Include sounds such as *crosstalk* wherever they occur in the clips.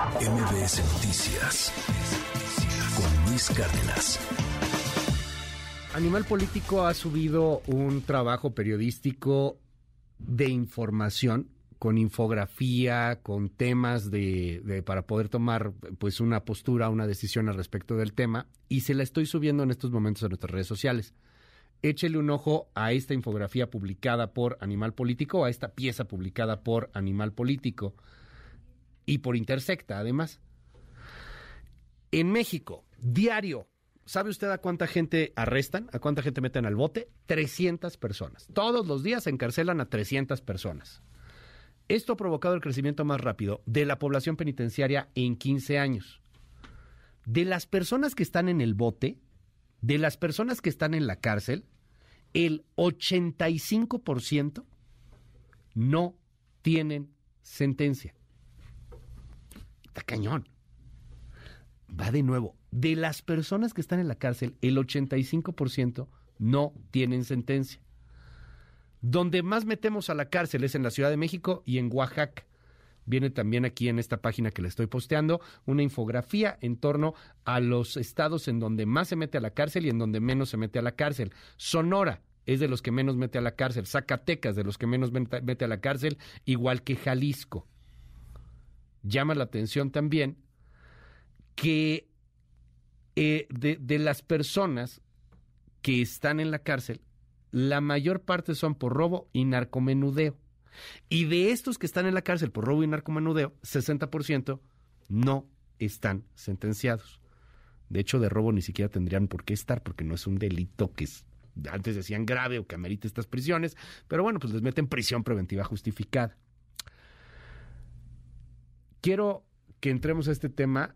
MBS Noticias con Luis Cárdenas. Animal Político ha subido un trabajo periodístico de información con infografía, con temas de, para poder tomar pues una postura, una decisión al respecto del tema y se la estoy subiendo en estos momentos a nuestras redes sociales. Échele un ojo a esta infografía publicada por Animal Político, a esta pieza publicada por Animal Político y por Intersecta, además. En México, diario, ¿sabe usted a cuánta gente arrestan? ¿A cuánta gente meten al bote? 300 personas. Todos los días encarcelan a 300 personas. Esto ha provocado el crecimiento más rápido de la población penitenciaria en 15 años. De las personas que están en el bote, de las personas que están en la cárcel, el 85% no tienen sentencia. Cañón. Va de nuevo. De las personas que están en la cárcel, el 85% no tienen sentencia. Donde más metemos a la cárcel es en la Ciudad de México y en Oaxaca. Viene también aquí en esta página que le estoy posteando una infografía en torno a los estados en donde más se mete a la cárcel y en donde menos se mete a la cárcel. Sonora es de los que menos mete a la cárcel. Zacatecas de los que menos mete a la cárcel, igual que Jalisco llama la atención también que eh, de, las personas que están en la cárcel, la mayor parte son por robo y narcomenudeo. Y de estos que están en la cárcel por robo y narcomenudeo, 60% no están sentenciados. De hecho, de robo ni siquiera tendrían por qué estar, porque no es un delito que antes decían grave o que amerite estas prisiones, pero bueno, pues les meten prisión preventiva justificada. Quiero que entremos a este tema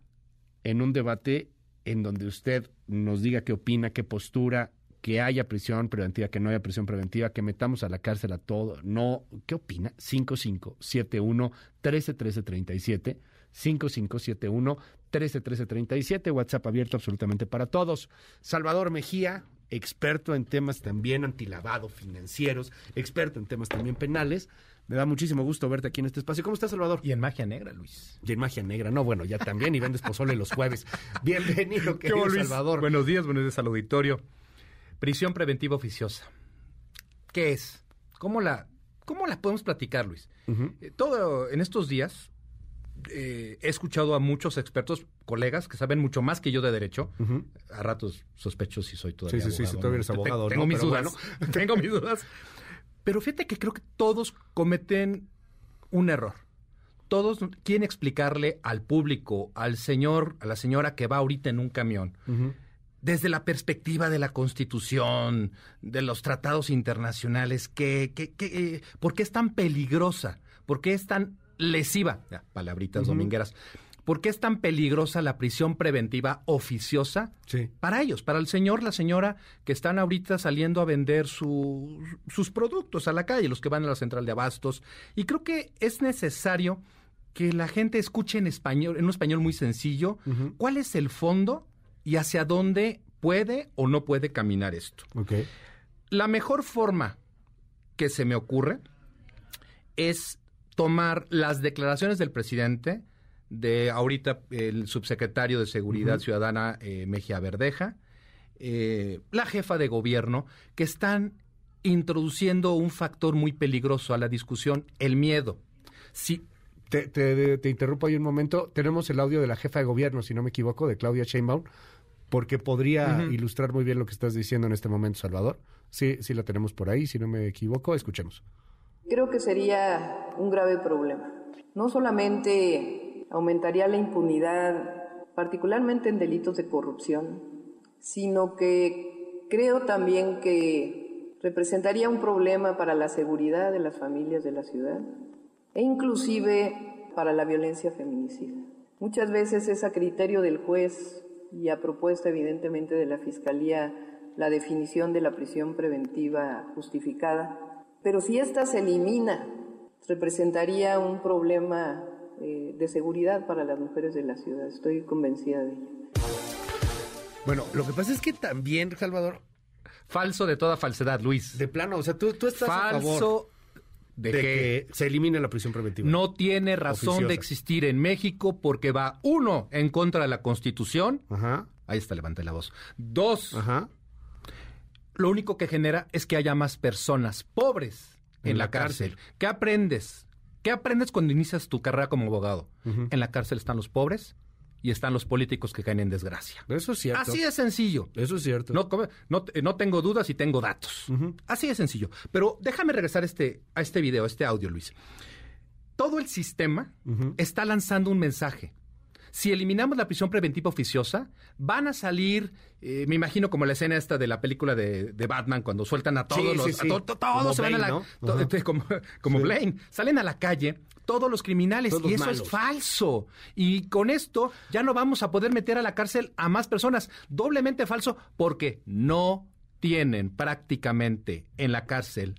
en un debate en donde usted nos diga qué opina, qué postura, que haya prisión preventiva, que no haya prisión preventiva, que metamos a la cárcel a todo. No, ¿qué opina? 5571 131337 5571 131337 WhatsApp abierto absolutamente para todos. Salvador Mejía, experto en temas también antilavado financieros, experto en temas también penales. Me da muchísimo gusto verte aquí en este espacio. ¿Cómo estás, Salvador? Y en Magia Negra, Luis. Y en Magia Negra. No, bueno, ya también. Y vendes pozole los jueves. *laughs* Bienvenido, querido Salvador. Buenos días, buenos días al auditorio. Prisión preventiva oficiosa. ¿Qué es? ¿Cómo la, cómo la podemos platicar, Luis? Eh, todo en estos días eh, he escuchado a muchos expertos, colegas, que saben mucho más que yo de derecho. A ratos sospecho si soy todavía sí, sí, Sí, todavía eres abogado. *laughs* Tengo mis dudas. tengo mis dudas. Pero fíjate que creo que todos cometen un error. Todos quieren explicarle al público, al señor, a la señora que va ahorita en un camión, desde la perspectiva de la Constitución, de los tratados internacionales, que, que, eh, ¿por qué es tan peligrosa? ¿Por qué es tan lesiva? palabritas domingueras. ¿Por qué es tan peligrosa la prisión preventiva oficiosa? Sí. Para ellos, para el señor, la señora que están ahorita saliendo a vender sus productos a la calle, los que van a la central de abastos. Y creo que es necesario que la gente escuche en español, en un español muy sencillo, cuál es el fondo y hacia dónde puede o no puede caminar esto. Okay. La mejor forma que se me ocurre es tomar las declaraciones del presidente, de ahorita el subsecretario de Seguridad Ciudadana eh, Mejía Verdeja, eh, la jefa de gobierno, que están introduciendo un factor muy peligroso a la discusión, el miedo. Si, te, te, interrumpo ahí un momento. Tenemos el audio de la jefa de gobierno, si no me equivoco, de Claudia Sheinbaum, porque podría ilustrar muy bien lo que estás diciendo en este momento, Salvador. Sí, sí la tenemos por ahí, si no me equivoco. Escuchemos. Creo que sería un grave problema. No solamente aumentaría la impunidad, particularmente en delitos de corrupción, sino que creo también que representaría un problema para la seguridad de las familias de la ciudad e inclusive para la violencia feminicida. Muchas veces es a criterio del juez y a propuesta evidentemente de la Fiscalía la definición de la prisión preventiva justificada, pero si ésta se elimina, representaría un problema eh, de seguridad para las mujeres de la ciudad. Estoy convencida de ello. Bueno, lo que pasa es que también, Salvador... Falso de toda falsedad, Luis. De plano, o sea, tú, tú estás Falso, a favor. de, de que, que se elimine la prisión preventiva. no tiene razón Oficiosa. de existir en México porque va, uno, en contra de la Constitución. Ajá, Ahí está, levanté la voz. Dos, ajá. lo único que genera es que haya más personas pobres en, En la, la cárcel. cárcel. ¿Qué aprendes? ¿Qué aprendes cuando inicias tu carrera como abogado? En la cárcel están los pobres y están los políticos que caen en desgracia. Eso es cierto. Así de sencillo. Eso es cierto. No, eh, no tengo dudas y tengo datos. Así de sencillo. Pero déjame regresar a este, a este video, a este audio, Luis. Todo el sistema está lanzando un mensaje. Si eliminamos la prisión preventiva oficiosa, van a salir, eh, me imagino como la escena esta de la película de, de Batman, cuando sueltan a todos Sí, los... sí, a sí. to- to- Como todos se van a la... ¿no? to- Ajá. este, como como. Blaine. Salen a la calle todos los criminales Todos y eso es falso. Y con esto ya no vamos a poder meter a la cárcel a más personas. Doblemente falso porque no tienen prácticamente en la cárcel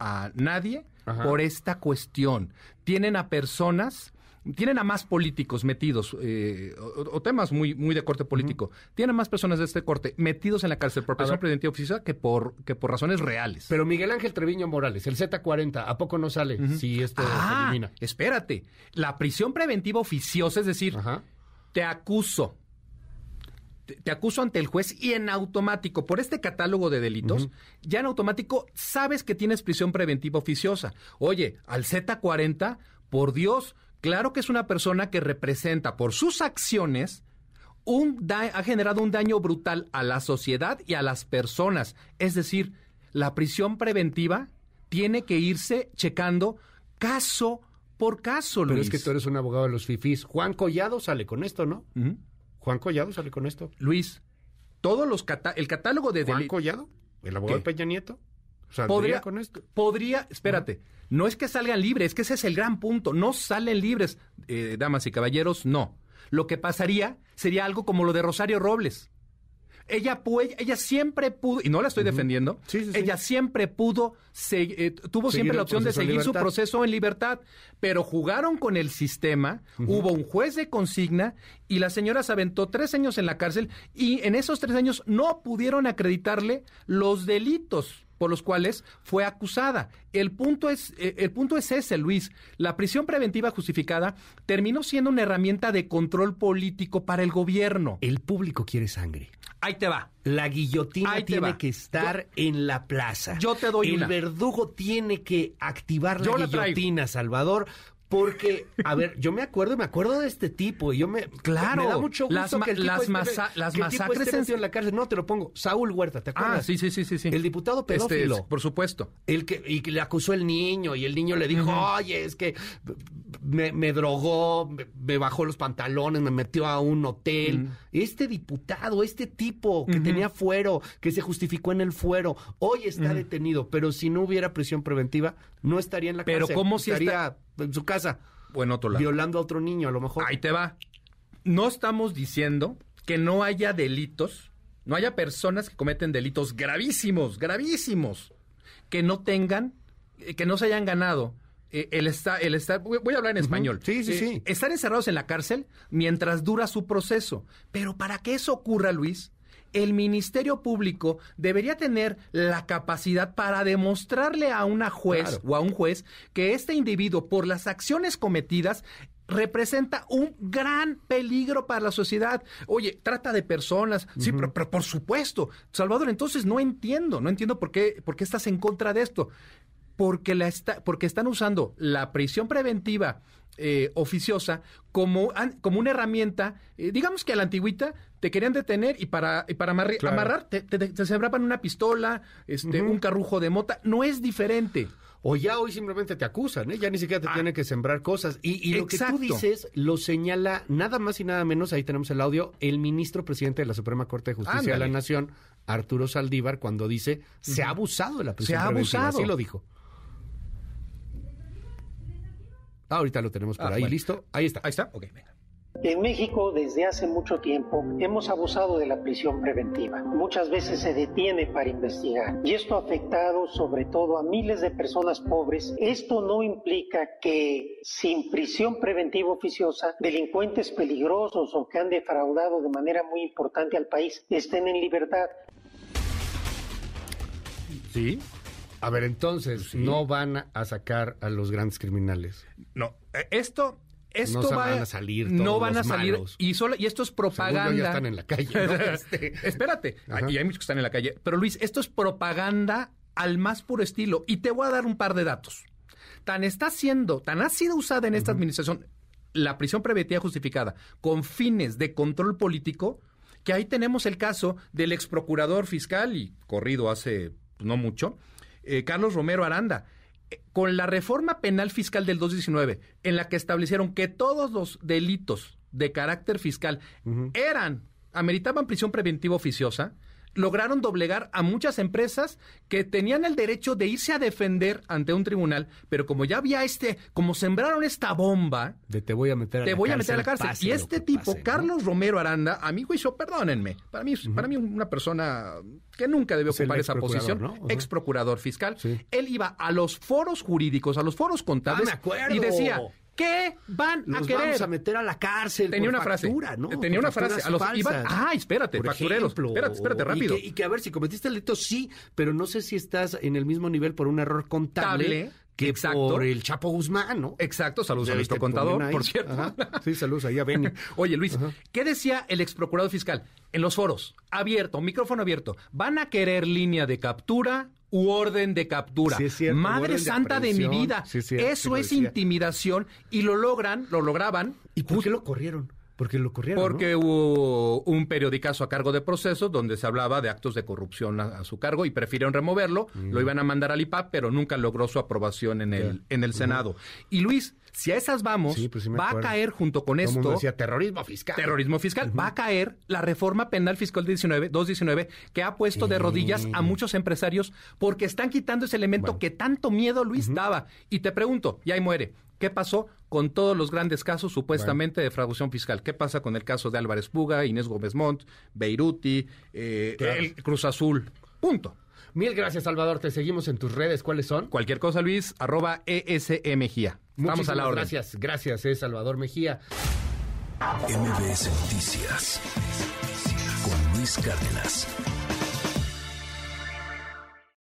a nadie Ajá. por esta cuestión. Tienen a personas, tienen a más políticos metidos, eh, o, o temas muy, muy de corte político, tienen a más personas de este corte metidos en la cárcel por prisión ver. preventiva oficiosa que por, que por razones reales. Pero Miguel Ángel Treviño Morales, el Z40, ¿a poco no sale si esto ah, se elimina? espérate. La prisión preventiva oficiosa, es decir, te acuso. Te, te acuso ante el juez y en automático, por este catálogo de delitos, ya en automático sabes que tienes prisión preventiva oficiosa. Oye, al Z40, por Dios, claro que es una persona que representa por sus acciones un da- ha generado un daño brutal a la sociedad y a las personas. Es decir, la prisión preventiva tiene que irse checando caso por caso, Pero Luis. es que tú eres un abogado de los fifís. Juan Collado sale con esto, ¿no? Juan Collado sale con esto. Luis, todos los cata- el catálogo de Juan Collado, el abogado ¿Qué? de Peña Nieto. ¿Saldría podría con esto? podría, espérate, no es que salgan libres, es que ese es el gran punto, no salen libres, eh, damas y caballeros, no. Lo que pasaría sería algo como lo de Rosario Robles. Ella, pu- ella siempre pudo, y no la estoy defendiendo, Sí, sí, sí. ella siempre pudo, se- eh, tuvo Seguir siempre la opción de seguir su proceso en libertad, pero jugaron con el sistema, hubo un juez de consigna y la señora se aventó tres años en la cárcel y en esos tres años no pudieron acreditarle los delitos por los cuales fue acusada. El punto es, eh, el punto es ese, Luis. La prisión preventiva justificada terminó siendo una herramienta de control político para el gobierno. El público quiere sangre. Ahí te va. La guillotina Ahí tiene que estar en la plaza. Yo te doy El una. verdugo tiene que activar la Yo la traigo. guillotina, Salvador. Porque, a ver, yo me acuerdo, me acuerdo de este tipo y yo me... Claro. Me da mucho gusto Las que el tipo las esté- masa- las que el tipo masacres esté en- la cárcel. No, te lo pongo. Saúl Huerta, ¿te acuerdas? Ah, sí, sí, sí, sí. El diputado Este, pedófilo. por supuesto. El que, y que le acusó el niño y el niño le dijo, oye, es que me, me drogó, me, me bajó los pantalones, me metió a un hotel. Este diputado, este tipo que tenía fuero, que se justificó en el fuero, hoy está detenido, pero si no hubiera prisión preventiva, no estaría en la Pero cárcel. ¿cómo si estaría en su casa O en otro lado. violando a otro niño a lo mejor? Ahí te va. No estamos diciendo que no haya delitos, no haya personas que cometen delitos gravísimos, gravísimos, que no tengan, eh, que no se hayan ganado. eh, el estar, el estar, voy voy a hablar en español. Sí, sí, Eh, sí. Estar encerrados en la cárcel mientras dura su proceso. Pero para que eso ocurra, Luis, el Ministerio Público debería tener la capacidad para demostrarle a una juez Claro. o a un juez que este individuo, por las acciones cometidas, representa un gran peligro para la sociedad. Oye, trata de personas, sí, pero, pero por supuesto. Salvador, entonces no entiendo, no entiendo por qué, por qué estás en contra de esto. Porque, la está, porque están usando la prisión preventiva eh, oficiosa como, como una herramienta, eh, digamos que a la antigüita te querían detener y para, y para Claro. amarrar te, te, te sembraban una pistola, este, un carrujo de mota. No es diferente. O ya hoy simplemente te acusan, ¿eh? ya ni siquiera te Ah. tienen que sembrar cosas. Y, y lo que tú dices lo señala nada más y nada menos, ahí tenemos el audio, el ministro presidente de la Suprema Corte de Justicia de la. Nación, Arturo Saldívar, cuando dice se ha abusado de la prisión Se ha preventiva". abusado. Así lo dijo. Ah, ahorita lo tenemos por Ah, ahí, bueno. listo. Ahí está. Ahí está. Ok, venga. En México desde hace mucho tiempo hemos abusado de la prisión preventiva. Muchas veces se detiene para investigar y esto ha afectado sobre todo a miles de personas pobres. Esto no implica que sin prisión preventiva oficiosa delincuentes peligrosos o que han defraudado de manera muy importante al país estén en libertad. Sí. A ver, entonces, no van a sacar a los grandes criminales. No, eh, esto... Esto No va van a salir no van a salir malos. y solo y esto es propaganda Según yo, ya están en la calle, ¿no? *laughs* Este. espérate Ajá. y hay muchos que están en la calle pero Luis esto es propaganda al más puro estilo y te voy a dar un par de datos tan está siendo tan ha sido usada en esta administración la prisión preventiva justificada con fines de control político que ahí tenemos el caso del ex procurador fiscal y corrido hace no mucho eh, Carlos Romero Aranda. Eh, con la reforma penal fiscal del 2019, en la que establecieron que todos los delitos de carácter fiscal eran, ameritaban prisión preventiva oficiosa, lograron doblegar a muchas empresas que tenían el derecho de irse a defender ante un tribunal, pero como ya había este, como sembraron esta bomba, De te voy a meter a te la voy a cárcel, meter a la cárcel. pase Y este tipo, pase, ¿no? Carlos Romero Aranda, a mi juicio, perdónenme, para mí, para mí una persona que nunca debió ocupar esa posición, ex procurador fiscal. Sí. Él iba a los foros jurídicos, a los foros contables Ah, me acuerdo. y decía, ¿qué van a Los querer? vamos a meter a la cárcel. Tenía por una frase. factura, ¿no? Tenía Por una frase. A los, iban- ay, espérate, Por factureros. ejemplo, espérate, espérate, rápido. Y que, y que, a ver, si cometiste el delito, sí, pero no sé si estás en el mismo nivel por un error contable Table, que exacto. por el Chapo Guzmán, ¿no? Exacto, saludos a nuestro contador, por cierto. Ajá. Sí, saludos ahí a Benny. *laughs* Oye, Luis, Ajá. ¿qué decía el ex procurador fiscal? En los foros, abierto, micrófono abierto, ¿van a querer línea de captura u orden de captura? Sí, es cierto, Madre de santa de, mi vida. Sí, cierto, Eso es intimidación y lo logran, lo lograban. ¿Y por qué lo corrieron? Porque lo corrieron, Porque ¿no? hubo un periodicazo a cargo de procesos donde se hablaba de actos de corrupción a, a su cargo y prefirieron removerlo, Mm. lo iban a mandar al IPAP, pero nunca logró su aprobación en el, en el Senado. Y Luis, si a esas vamos, Sí, pues sí va a caer junto con Todo el mundo esto decía terrorismo fiscal. terrorismo fiscal. Va a caer la reforma penal fiscal 19, 219 que ha puesto de rodillas a muchos empresarios porque están quitando ese elemento que tanto miedo Luis daba. Y te pregunto, y ahí muere, ¿qué pasó con todos los grandes casos supuestamente de fraudación fiscal? ¿Qué pasa con el caso de Álvarez Puga, Inés Gómez Montt, Beiruti, eh, Claro. el Cruz Azul? Punto. Mil gracias, Salvador. Te seguimos en tus redes. ¿Cuáles son? Cualquier cosa, Luis, arroba E ESMGIA. Estamos a Muchísimas la orden. Gracias, gracias, eh, Salvador Mejía. MBS Noticias con Luis Cárdenas.